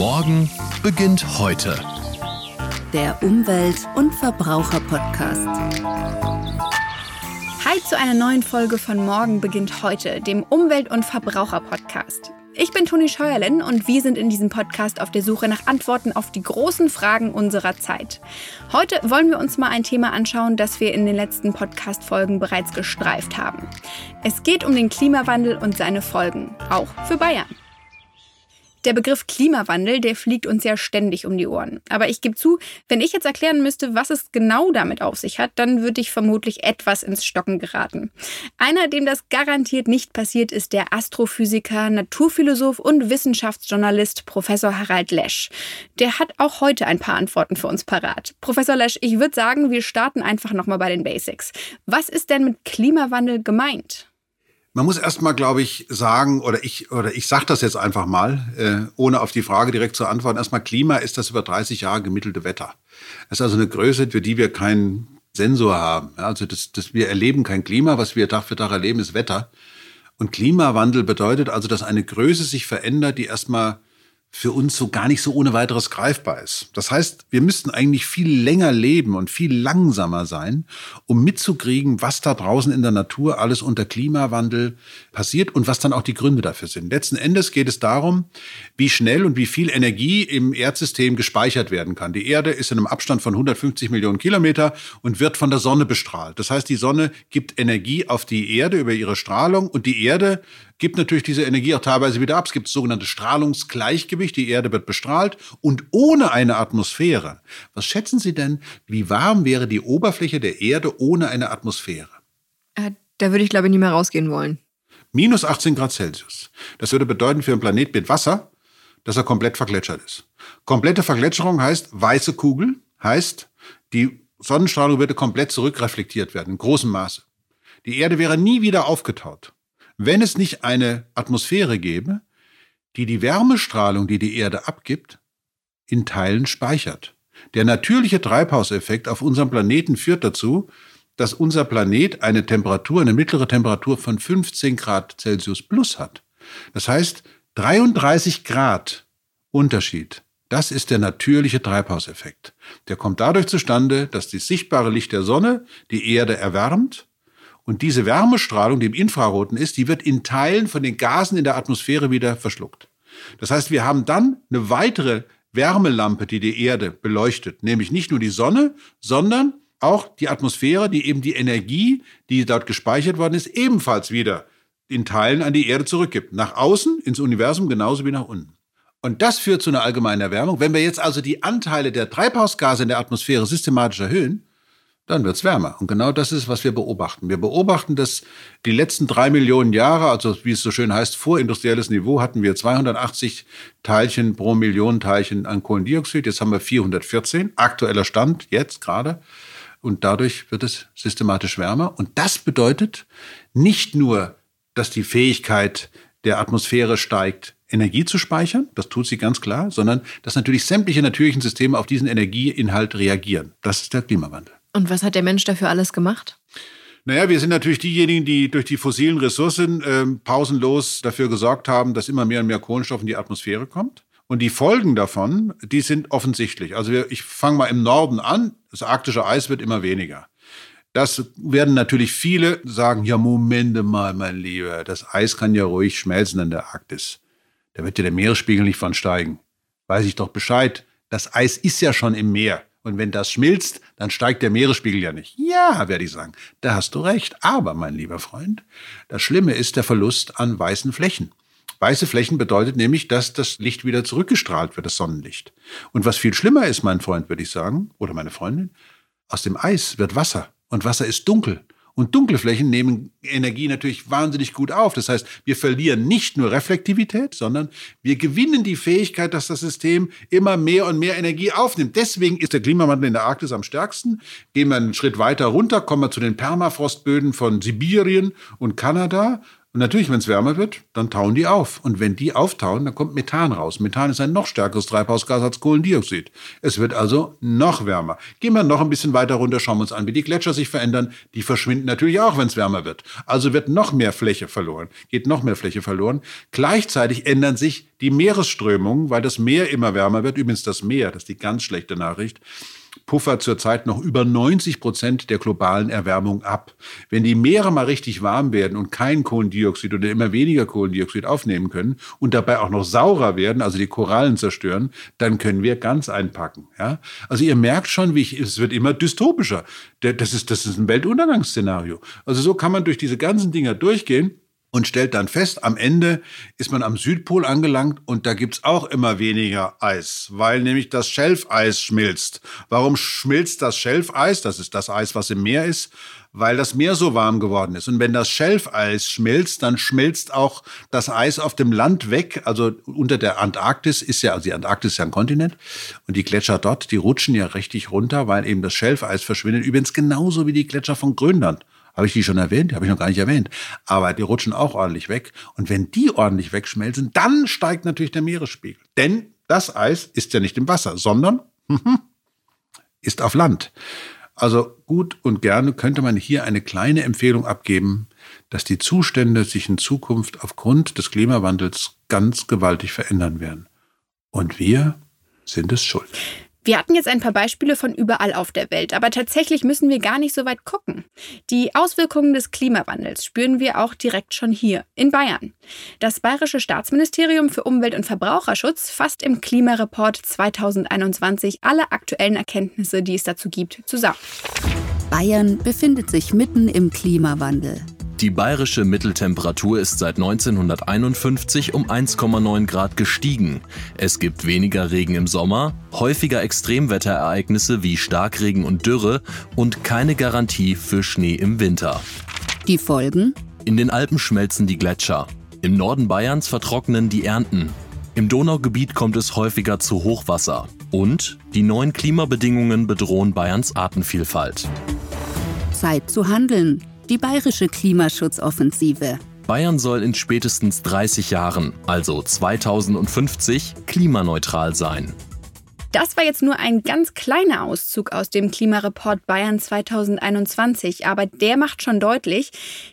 Morgen beginnt heute. Der Umwelt- und Verbraucher-Podcast. Hi zu einer neuen Folge von Morgen beginnt heute, dem Umwelt- und Verbraucher-Podcast. Ich bin Toni Scheuerlen und wir sind in diesem Podcast auf der Suche nach Antworten auf die großen Fragen unserer Zeit. Heute wollen wir uns mal ein Thema anschauen, das wir in den letzten Podcast-Folgen bereits gestreift haben. Es geht um den Klimawandel und seine Folgen, auch für Bayern. Der Begriff Klimawandel, der fliegt uns ja ständig um die Ohren. Aber ich gebe zu, wenn ich jetzt erklären müsste, was es genau damit auf sich hat, dann würde ich vermutlich etwas ins Stocken geraten. Einer, dem das garantiert nicht passiert, ist der Astrophysiker, Naturphilosoph und Wissenschaftsjournalist Professor Harald Lesch. Der hat auch heute ein paar Antworten für uns parat. Professor Lesch, ich würde sagen, wir starten einfach nochmal bei den Basics. Was ist denn mit Klimawandel gemeint? Man muss erstmal, glaube ich, sagen, oder ich, oder ich sage das jetzt einfach mal, äh, ohne auf die Frage direkt zu antworten. Erstmal, Klima ist das über 30 Jahre gemittelte Wetter. Das ist also eine Größe, für die wir keinen Sensor haben. Ja, also das, das, wir erleben kein Klima, was wir Tag für Tag erleben, ist Wetter. Und Klimawandel bedeutet also, dass eine Größe sich verändert, die erstmal für uns so gar nicht so ohne weiteres greifbar ist. Das heißt, wir müssten eigentlich viel länger leben und viel langsamer sein, um mitzukriegen, was da draußen in der Natur alles unter Klimawandel passiert und was dann auch die Gründe dafür sind. Letzten Endes geht es darum, wie schnell und wie viel Energie im Erdsystem gespeichert werden kann. Die Erde ist in einem Abstand von 150 Millionen Kilometer und wird von der Sonne bestrahlt. Das heißt, die Sonne gibt Energie auf die Erde über ihre Strahlung und die Erde gibt natürlich diese Energie auch teilweise wieder ab. Es gibt das sogenannte Strahlungsgleichgewicht. Die Erde wird bestrahlt und ohne eine Atmosphäre. Was schätzen Sie denn, wie warm wäre die Oberfläche der Erde ohne eine Atmosphäre? Äh, da würde ich, glaube ich, nie mehr rausgehen wollen. Minus 18 Grad Celsius. Das würde bedeuten für einen Planet mit Wasser, dass er komplett vergletschert ist. Komplette Vergletscherung heißt weiße Kugel, heißt die Sonnenstrahlung würde komplett zurückreflektiert werden, in großem Maße. Die Erde wäre nie wieder aufgetaut wenn es nicht eine Atmosphäre gäbe, die die Wärmestrahlung, die die Erde abgibt, in Teilen speichert. Der natürliche Treibhauseffekt auf unserem Planeten führt dazu, dass unser Planet eine Temperatur, eine mittlere Temperatur von 15 Grad Celsius plus hat. Das heißt, 33 Grad Unterschied. Das ist der natürliche Treibhauseffekt. Der kommt dadurch zustande, dass das sichtbare Licht der Sonne die Erde erwärmt und diese Wärmestrahlung, die im Infraroten ist, die wird in Teilen von den Gasen in der Atmosphäre wieder verschluckt. Das heißt, wir haben dann eine weitere Wärmelampe, die die Erde beleuchtet, nämlich nicht nur die Sonne, sondern auch die Atmosphäre, die eben die Energie, die dort gespeichert worden ist, ebenfalls wieder in Teilen an die Erde zurückgibt. Nach außen, ins Universum, genauso wie nach unten. Und das führt zu einer allgemeinen Erwärmung. Wenn wir jetzt also die Anteile der Treibhausgase in der Atmosphäre systematisch erhöhen, dann wird's wärmer. Und genau das ist, was wir beobachten. Wir beobachten, dass die letzten drei Millionen Jahre, also wie es so schön heißt, vorindustrielles Niveau, hatten wir 280 Teilchen pro Million Teilchen an Kohlendioxid. Jetzt haben wir 414. Aktueller Stand, jetzt gerade. Und dadurch wird es systematisch wärmer. Und das bedeutet nicht nur, dass die Fähigkeit der Atmosphäre steigt, Energie zu speichern, das tut sie ganz klar, sondern dass natürlich sämtliche natürlichen Systeme auf diesen Energieinhalt reagieren. Das ist der Klimawandel. Und was hat der Mensch dafür alles gemacht? Naja, wir sind natürlich diejenigen, die durch die fossilen Ressourcen äh, pausenlos dafür gesorgt haben, dass immer mehr und mehr Kohlenstoff in die Atmosphäre kommt. Und die Folgen davon, die sind offensichtlich. Also wir, ich fange mal im Norden an. Das arktische Eis wird immer weniger. Das werden natürlich viele sagen, ja, Momente mal, mein Lieber, das Eis kann ja ruhig schmelzen in der Arktis. Da wird ja der Meeresspiegel nicht von steigen. Weiß ich doch Bescheid. Das Eis ist ja schon im Meer. Und wenn das schmilzt, dann steigt der Meeresspiegel ja nicht. Ja, werde ich sagen, da hast du recht. Aber, mein lieber Freund, das Schlimme ist der Verlust an weißen Flächen. Weiße Flächen bedeutet nämlich, dass das Licht wieder zurückgestrahlt wird, das Sonnenlicht. Und was viel schlimmer ist, mein Freund, würde ich sagen, oder meine Freundin, aus dem Eis wird Wasser. Und Wasser ist dunkel. Und dunkle Flächen nehmen Energie natürlich wahnsinnig gut auf. Das heißt, wir verlieren nicht nur Reflektivität, sondern wir gewinnen die Fähigkeit, dass das System immer mehr und mehr Energie aufnimmt. Deswegen ist der Klimawandel in der Arktis am stärksten. Gehen wir einen Schritt weiter runter, kommen wir zu den Permafrostböden von Sibirien und Kanada. Und natürlich, wenn es wärmer wird, dann tauen die auf. Und wenn die auftauen, dann kommt Methan raus. Methan ist ein noch stärkeres Treibhausgas als Kohlendioxid. Es wird also noch wärmer. Gehen wir noch ein bisschen weiter runter, schauen wir uns an, wie die Gletscher sich verändern. Die verschwinden natürlich auch, wenn es wärmer wird. Also wird noch mehr Fläche verloren, geht noch mehr Fläche verloren. Gleichzeitig ändern sich die Meeresströmungen, weil das Meer immer wärmer wird. Übrigens das Meer, das ist die ganz schlechte Nachricht puffert zurzeit noch über 90 Prozent der globalen Erwärmung ab. Wenn die Meere mal richtig warm werden und kein Kohlendioxid oder immer weniger Kohlendioxid aufnehmen können und dabei auch noch saurer werden, also die Korallen zerstören, dann können wir ganz einpacken. Ja? Also ihr merkt schon, wie ich, es wird immer dystopischer. Das ist, das ist ein Weltuntergangsszenario. Also so kann man durch diese ganzen Dinger durchgehen und stellt dann fest, am Ende ist man am Südpol angelangt und da gibt's auch immer weniger Eis, weil nämlich das Schelfeis schmilzt. Warum schmilzt das Schelfeis? Das ist das Eis, was im Meer ist, weil das Meer so warm geworden ist. Und wenn das Schelfeis schmilzt, dann schmilzt auch das Eis auf dem Land weg. Also unter der Antarktis ist ja, also die Antarktis ist ja ein Kontinent und die Gletscher dort, die rutschen ja richtig runter, weil eben das Schelfeis verschwindet. Übrigens genauso wie die Gletscher von Grönland. Habe ich die schon erwähnt? Habe ich noch gar nicht erwähnt. Aber die rutschen auch ordentlich weg. Und wenn die ordentlich wegschmelzen, dann steigt natürlich der Meeresspiegel. Denn das Eis ist ja nicht im Wasser, sondern ist auf Land. Also gut und gerne könnte man hier eine kleine Empfehlung abgeben, dass die Zustände sich in Zukunft aufgrund des Klimawandels ganz gewaltig verändern werden. Und wir sind es schuld. Wir hatten jetzt ein paar Beispiele von überall auf der Welt, aber tatsächlich müssen wir gar nicht so weit gucken. Die Auswirkungen des Klimawandels spüren wir auch direkt schon hier in Bayern. Das Bayerische Staatsministerium für Umwelt und Verbraucherschutz fasst im Klimareport 2021 alle aktuellen Erkenntnisse, die es dazu gibt, zusammen. Bayern befindet sich mitten im Klimawandel. Die bayerische Mitteltemperatur ist seit 1951 um 1,9 Grad gestiegen. Es gibt weniger Regen im Sommer, häufiger Extremwetterereignisse wie Starkregen und Dürre und keine Garantie für Schnee im Winter. Die Folgen? In den Alpen schmelzen die Gletscher. Im Norden Bayerns vertrocknen die Ernten. Im Donaugebiet kommt es häufiger zu Hochwasser. Und die neuen Klimabedingungen bedrohen Bayerns Artenvielfalt. Zeit zu handeln die bayerische Klimaschutzoffensive. Bayern soll in spätestens 30 Jahren, also 2050, klimaneutral sein. Das war jetzt nur ein ganz kleiner Auszug aus dem Klimareport Bayern 2021, aber der macht schon deutlich,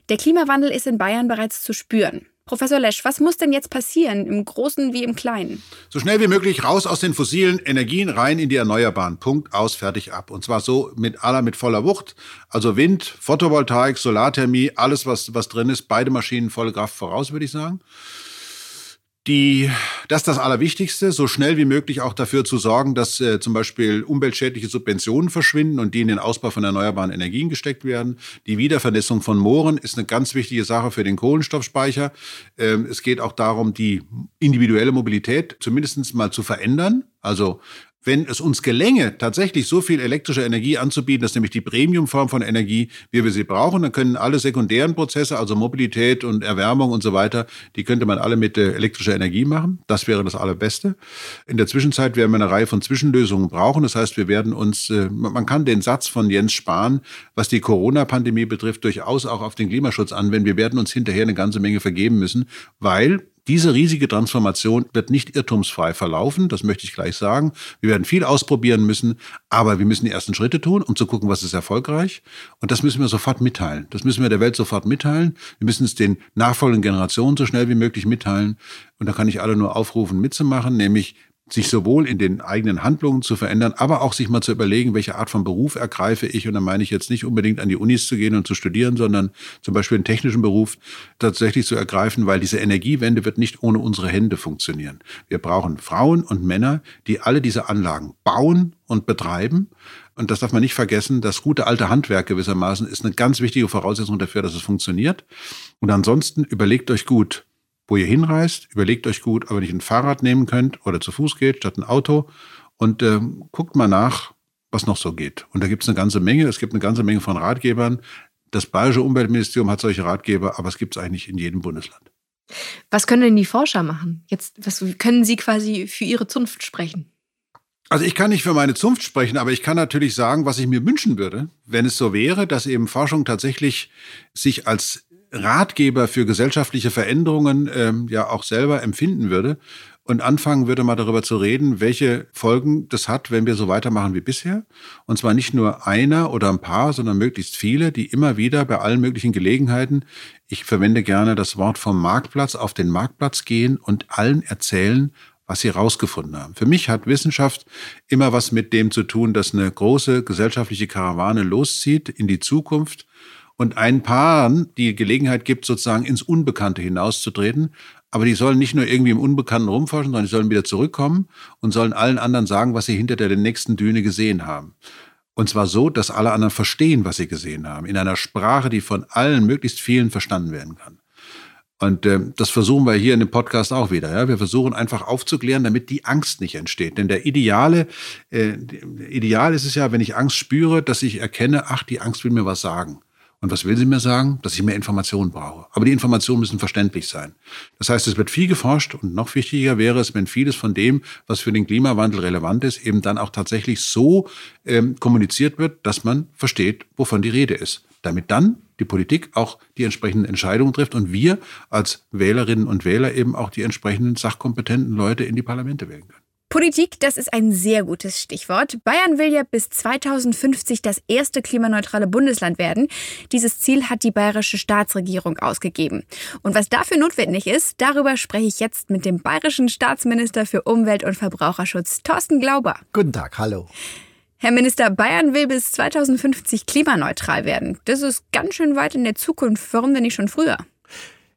der Klimawandel ist in Bayern bereits zu spüren. Professor Lesch, was muss denn jetzt passieren, im Großen wie im Kleinen? So schnell wie möglich raus aus den fossilen Energien, rein in die Erneuerbaren. Punkt, aus, fertig, ab. Und zwar so mit aller, mit voller Wucht. Also Wind, Photovoltaik, Solarthermie, alles, was, was drin ist, beide Maschinen volle Kraft voraus, würde ich sagen die, das ist das Allerwichtigste, so schnell wie möglich auch dafür zu sorgen, dass äh, zum Beispiel umweltschädliche Subventionen verschwinden und die in den Ausbau von erneuerbaren Energien gesteckt werden. Die Wiedervernässung von Mooren ist eine ganz wichtige Sache für den Kohlenstoffspeicher. Ähm, es geht auch darum, die individuelle Mobilität zumindest mal zu verändern. Also wenn es uns gelänge, tatsächlich so viel elektrische Energie anzubieten, das ist nämlich die Premiumform von Energie, wie wir sie brauchen, dann können alle sekundären Prozesse, also Mobilität und Erwärmung und so weiter, die könnte man alle mit äh, elektrischer Energie machen. Das wäre das Allerbeste. In der Zwischenzeit werden wir eine Reihe von Zwischenlösungen brauchen. Das heißt, wir werden uns, äh, man kann den Satz von Jens Spahn, was die Corona-Pandemie betrifft, durchaus auch auf den Klimaschutz anwenden. Wir werden uns hinterher eine ganze Menge vergeben müssen, weil diese riesige Transformation wird nicht irrtumsfrei verlaufen, das möchte ich gleich sagen. Wir werden viel ausprobieren müssen, aber wir müssen die ersten Schritte tun, um zu gucken, was ist erfolgreich. Und das müssen wir sofort mitteilen. Das müssen wir der Welt sofort mitteilen. Wir müssen es den nachfolgenden Generationen so schnell wie möglich mitteilen. Und da kann ich alle nur aufrufen, mitzumachen, nämlich sich sowohl in den eigenen Handlungen zu verändern, aber auch sich mal zu überlegen, welche Art von Beruf ergreife ich. Und da meine ich jetzt nicht unbedingt an die Unis zu gehen und zu studieren, sondern zum Beispiel einen technischen Beruf tatsächlich zu ergreifen, weil diese Energiewende wird nicht ohne unsere Hände funktionieren. Wir brauchen Frauen und Männer, die alle diese Anlagen bauen und betreiben. Und das darf man nicht vergessen. Das gute alte Handwerk gewissermaßen ist eine ganz wichtige Voraussetzung dafür, dass es funktioniert. Und ansonsten überlegt euch gut, wo ihr hinreist. Überlegt euch gut, ob ihr nicht ein Fahrrad nehmen könnt oder zu Fuß geht statt ein Auto. Und äh, guckt mal nach, was noch so geht. Und da gibt es eine ganze Menge. Es gibt eine ganze Menge von Ratgebern. Das Bayerische Umweltministerium hat solche Ratgeber, aber es gibt es eigentlich in jedem Bundesland. Was können denn die Forscher machen? Jetzt, was können Sie quasi für Ihre Zunft sprechen? Also ich kann nicht für meine Zunft sprechen, aber ich kann natürlich sagen, was ich mir wünschen würde, wenn es so wäre, dass eben Forschung tatsächlich sich als Ratgeber für gesellschaftliche Veränderungen ähm, ja auch selber empfinden würde und anfangen würde mal darüber zu reden, welche Folgen das hat, wenn wir so weitermachen wie bisher. Und zwar nicht nur einer oder ein paar, sondern möglichst viele, die immer wieder bei allen möglichen Gelegenheiten, ich verwende gerne das Wort vom Marktplatz, auf den Marktplatz gehen und allen erzählen, was sie rausgefunden haben. Für mich hat Wissenschaft immer was mit dem zu tun, dass eine große gesellschaftliche Karawane loszieht in die Zukunft und ein paar die Gelegenheit gibt, sozusagen ins Unbekannte hinauszutreten. Aber die sollen nicht nur irgendwie im Unbekannten rumforschen, sondern die sollen wieder zurückkommen und sollen allen anderen sagen, was sie hinter der nächsten Düne gesehen haben. Und zwar so, dass alle anderen verstehen, was sie gesehen haben, in einer Sprache, die von allen möglichst vielen verstanden werden kann. Und äh, das versuchen wir hier in dem Podcast auch wieder. Ja? Wir versuchen einfach aufzuklären, damit die Angst nicht entsteht. Denn der ideale, äh, ideal ist es ja, wenn ich Angst spüre, dass ich erkenne, ach, die Angst will mir was sagen. Und was will sie mir sagen? Dass ich mehr Informationen brauche. Aber die Informationen müssen verständlich sein. Das heißt, es wird viel geforscht und noch wichtiger wäre es, wenn vieles von dem, was für den Klimawandel relevant ist, eben dann auch tatsächlich so ähm, kommuniziert wird, dass man versteht, wovon die Rede ist. Damit dann die Politik auch die entsprechenden Entscheidungen trifft und wir als Wählerinnen und Wähler eben auch die entsprechenden sachkompetenten Leute in die Parlamente wählen können. Politik, das ist ein sehr gutes Stichwort. Bayern will ja bis 2050 das erste klimaneutrale Bundesland werden. Dieses Ziel hat die bayerische Staatsregierung ausgegeben. Und was dafür notwendig ist, darüber spreche ich jetzt mit dem bayerischen Staatsminister für Umwelt und Verbraucherschutz, Thorsten Glauber. Guten Tag, hallo. Herr Minister, Bayern will bis 2050 klimaneutral werden. Das ist ganz schön weit in der Zukunft. Warum denn nicht schon früher?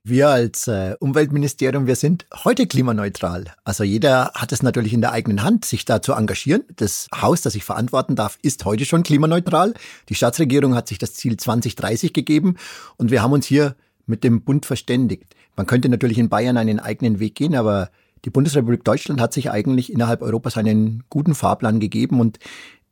Wir als äh, Umweltministerium, wir sind heute klimaneutral. Also jeder hat es natürlich in der eigenen Hand, sich da zu engagieren. Das Haus, das ich verantworten darf, ist heute schon klimaneutral. Die Staatsregierung hat sich das Ziel 2030 gegeben und wir haben uns hier mit dem Bund verständigt. Man könnte natürlich in Bayern einen eigenen Weg gehen, aber die Bundesrepublik Deutschland hat sich eigentlich innerhalb Europas einen guten Fahrplan gegeben und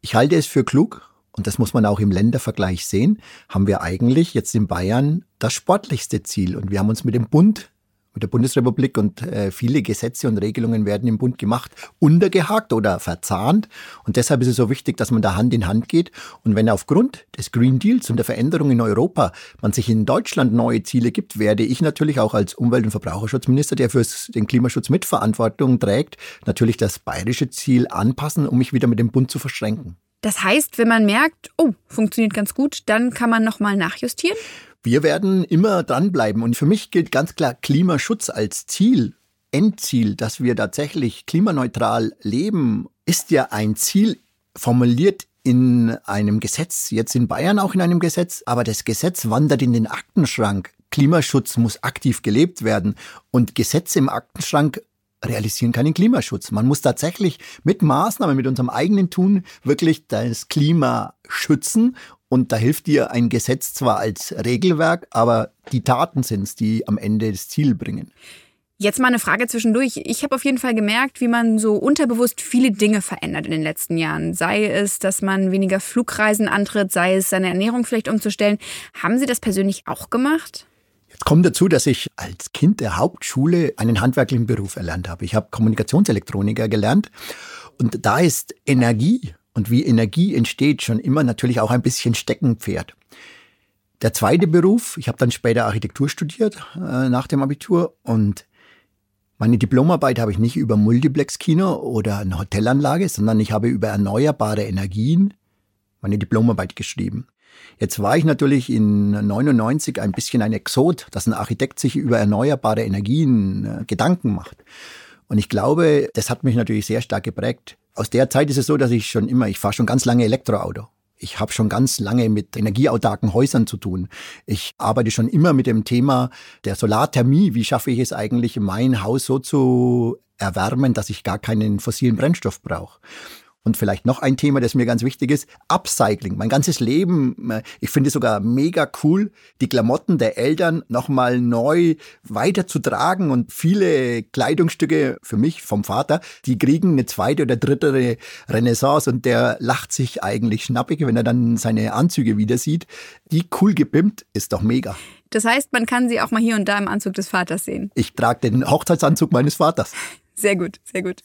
ich halte es für klug und das muss man auch im Ländervergleich sehen, haben wir eigentlich jetzt in Bayern das sportlichste Ziel. Und wir haben uns mit dem Bund, mit der Bundesrepublik und äh, viele Gesetze und Regelungen werden im Bund gemacht, untergehakt oder verzahnt. Und deshalb ist es so wichtig, dass man da Hand in Hand geht. Und wenn aufgrund des Green Deals und der Veränderung in Europa man sich in Deutschland neue Ziele gibt, werde ich natürlich auch als Umwelt- und Verbraucherschutzminister, der für den Klimaschutz Mitverantwortung trägt, natürlich das bayerische Ziel anpassen, um mich wieder mit dem Bund zu verschränken. Das heißt, wenn man merkt, oh, funktioniert ganz gut, dann kann man nochmal nachjustieren? Wir werden immer dranbleiben. Und für mich gilt ganz klar Klimaschutz als Ziel, Endziel, dass wir tatsächlich klimaneutral leben, ist ja ein Ziel formuliert in einem Gesetz, jetzt in Bayern auch in einem Gesetz, aber das Gesetz wandert in den Aktenschrank. Klimaschutz muss aktiv gelebt werden und Gesetze im Aktenschrank realisieren keinen Klimaschutz. Man muss tatsächlich mit Maßnahmen, mit unserem eigenen Tun wirklich das Klima schützen. Und da hilft dir ein Gesetz zwar als Regelwerk, aber die Taten sind es, die am Ende das Ziel bringen. Jetzt mal eine Frage zwischendurch. Ich habe auf jeden Fall gemerkt, wie man so unterbewusst viele Dinge verändert in den letzten Jahren. Sei es, dass man weniger Flugreisen antritt, sei es, seine Ernährung vielleicht umzustellen. Haben Sie das persönlich auch gemacht? Kommt dazu, dass ich als Kind der Hauptschule einen handwerklichen Beruf erlernt habe. Ich habe Kommunikationselektroniker gelernt und da ist Energie und wie Energie entsteht schon immer natürlich auch ein bisschen Steckenpferd. Der zweite Beruf, ich habe dann später Architektur studiert äh, nach dem Abitur und meine Diplomarbeit habe ich nicht über Multiplex-Kino oder eine Hotelanlage, sondern ich habe über erneuerbare Energien meine Diplomarbeit geschrieben. Jetzt war ich natürlich in 99 ein bisschen ein Exot, dass ein Architekt sich über erneuerbare Energien äh, Gedanken macht. Und ich glaube, das hat mich natürlich sehr stark geprägt. Aus der Zeit ist es so, dass ich schon immer, ich fahre schon ganz lange Elektroauto. Ich habe schon ganz lange mit energieautarken Häusern zu tun. Ich arbeite schon immer mit dem Thema der Solarthermie. Wie schaffe ich es eigentlich, mein Haus so zu erwärmen, dass ich gar keinen fossilen Brennstoff brauche? Und vielleicht noch ein Thema, das mir ganz wichtig ist, Upcycling. Mein ganzes Leben, ich finde sogar mega cool, die Klamotten der Eltern nochmal neu weiterzutragen und viele Kleidungsstücke für mich vom Vater, die kriegen eine zweite oder dritte Renaissance und der lacht sich eigentlich schnappig, wenn er dann seine Anzüge wieder sieht. Die cool gebimmt ist doch mega. Das heißt, man kann sie auch mal hier und da im Anzug des Vaters sehen. Ich trage den Hochzeitsanzug meines Vaters. Sehr gut, sehr gut.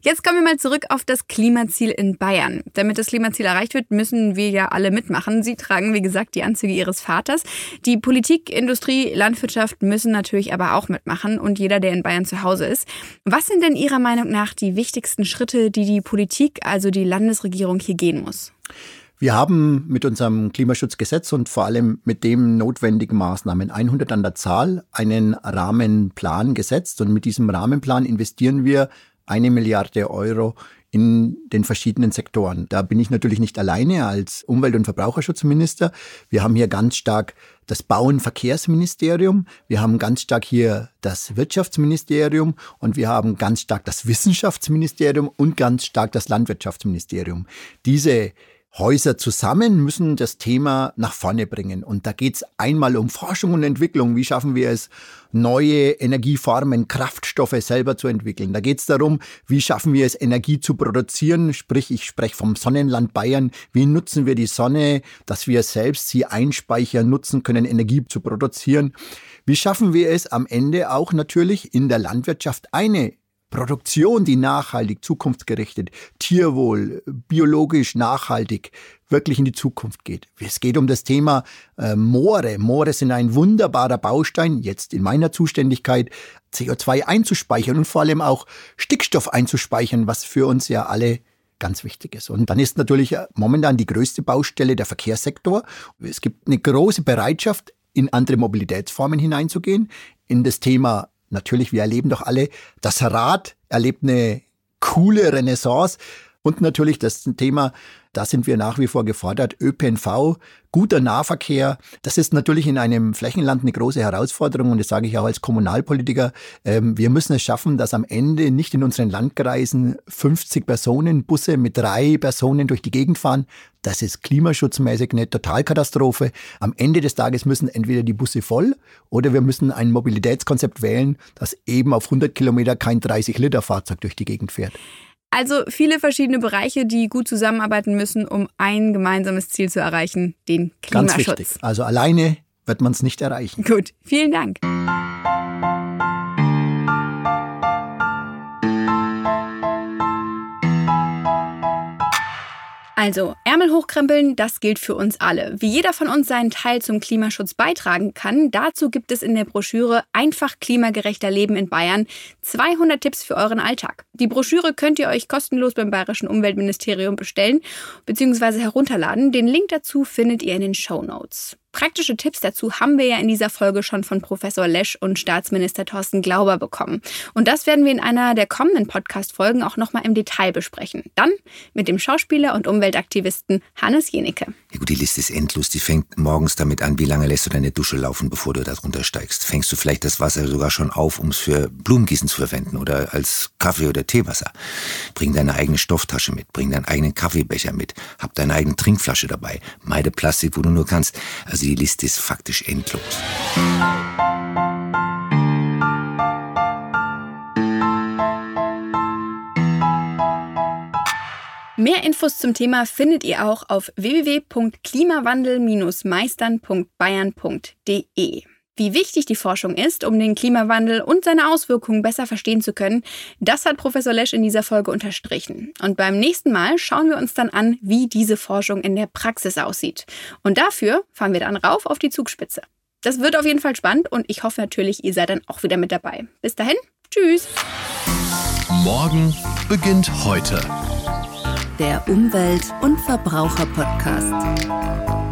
Jetzt kommen wir mal zurück auf das Klimaziel in Bayern. Damit das Klimaziel erreicht wird, müssen wir ja alle mitmachen. Sie tragen, wie gesagt, die Anzüge Ihres Vaters. Die Politik, Industrie, Landwirtschaft müssen natürlich aber auch mitmachen und jeder, der in Bayern zu Hause ist. Was sind denn Ihrer Meinung nach die wichtigsten Schritte, die die Politik, also die Landesregierung hier gehen muss? Wir haben mit unserem Klimaschutzgesetz und vor allem mit dem notwendigen Maßnahmen 100 an der Zahl einen Rahmenplan gesetzt und mit diesem Rahmenplan investieren wir eine Milliarde Euro in den verschiedenen Sektoren. Da bin ich natürlich nicht alleine als Umwelt- und Verbraucherschutzminister. Wir haben hier ganz stark das Bauen-Verkehrsministerium, wir haben ganz stark hier das Wirtschaftsministerium und wir haben ganz stark das Wissenschaftsministerium und ganz stark das Landwirtschaftsministerium. Diese Häuser zusammen müssen das Thema nach vorne bringen. Und da geht es einmal um Forschung und Entwicklung. Wie schaffen wir es, neue Energieformen, Kraftstoffe selber zu entwickeln? Da geht es darum, wie schaffen wir es, Energie zu produzieren? Sprich, ich spreche vom Sonnenland Bayern. Wie nutzen wir die Sonne, dass wir selbst sie einspeichern, nutzen können, Energie zu produzieren? Wie schaffen wir es am Ende auch natürlich in der Landwirtschaft eine Produktion, die nachhaltig, zukunftsgerichtet, tierwohl, biologisch nachhaltig wirklich in die Zukunft geht. Es geht um das Thema äh, Moore. Moore sind ein wunderbarer Baustein, jetzt in meiner Zuständigkeit, CO2 einzuspeichern und vor allem auch Stickstoff einzuspeichern, was für uns ja alle ganz wichtig ist. Und dann ist natürlich äh, momentan die größte Baustelle der Verkehrssektor. Es gibt eine große Bereitschaft, in andere Mobilitätsformen hineinzugehen, in das Thema natürlich, wir erleben doch alle, das Rad erlebt eine coole Renaissance. Und natürlich das Thema, da sind wir nach wie vor gefordert, ÖPNV, guter Nahverkehr. Das ist natürlich in einem Flächenland eine große Herausforderung und das sage ich auch als Kommunalpolitiker. Ähm, wir müssen es schaffen, dass am Ende nicht in unseren Landkreisen 50 Personen Busse mit drei Personen durch die Gegend fahren. Das ist klimaschutzmäßig eine Totalkatastrophe. Am Ende des Tages müssen entweder die Busse voll oder wir müssen ein Mobilitätskonzept wählen, das eben auf 100 Kilometer kein 30-Liter-Fahrzeug durch die Gegend fährt. Also viele verschiedene Bereiche, die gut zusammenarbeiten müssen, um ein gemeinsames Ziel zu erreichen, den Klimaschutz. Ganz wichtig. Also alleine wird man es nicht erreichen. Gut, vielen Dank. Also, Ärmel hochkrempeln, das gilt für uns alle. Wie jeder von uns seinen Teil zum Klimaschutz beitragen kann, dazu gibt es in der Broschüre Einfach klimagerechter Leben in Bayern 200 Tipps für euren Alltag. Die Broschüre könnt ihr euch kostenlos beim Bayerischen Umweltministerium bestellen bzw. herunterladen. Den Link dazu findet ihr in den Show Notes. Praktische Tipps dazu haben wir ja in dieser Folge schon von Professor Lesch und Staatsminister Thorsten Glauber bekommen. Und das werden wir in einer der kommenden Podcast-Folgen auch nochmal im Detail besprechen. Dann mit dem Schauspieler und Umweltaktivisten Hannes Jenecke. Ja gut, die Liste ist endlos. Die fängt morgens damit an, wie lange lässt du deine Dusche laufen, bevor du da drunter steigst. Fängst du vielleicht das Wasser sogar schon auf, um es für Blumengießen zu verwenden oder als Kaffee- oder Teewasser. Bring deine eigene Stofftasche mit, bring deinen eigenen Kaffeebecher mit, hab deine eigene Trinkflasche dabei, meide Plastik, wo du nur kannst. Also die Liste ist faktisch endlos. Mehr Infos zum Thema findet ihr auch auf www.klimawandel-meistern.bayern.de. Wie wichtig die Forschung ist, um den Klimawandel und seine Auswirkungen besser verstehen zu können, das hat Professor Lesch in dieser Folge unterstrichen. Und beim nächsten Mal schauen wir uns dann an, wie diese Forschung in der Praxis aussieht. Und dafür fahren wir dann rauf auf die Zugspitze. Das wird auf jeden Fall spannend und ich hoffe natürlich, ihr seid dann auch wieder mit dabei. Bis dahin, tschüss. Morgen beginnt heute. Der Umwelt- und Verbraucher-Podcast.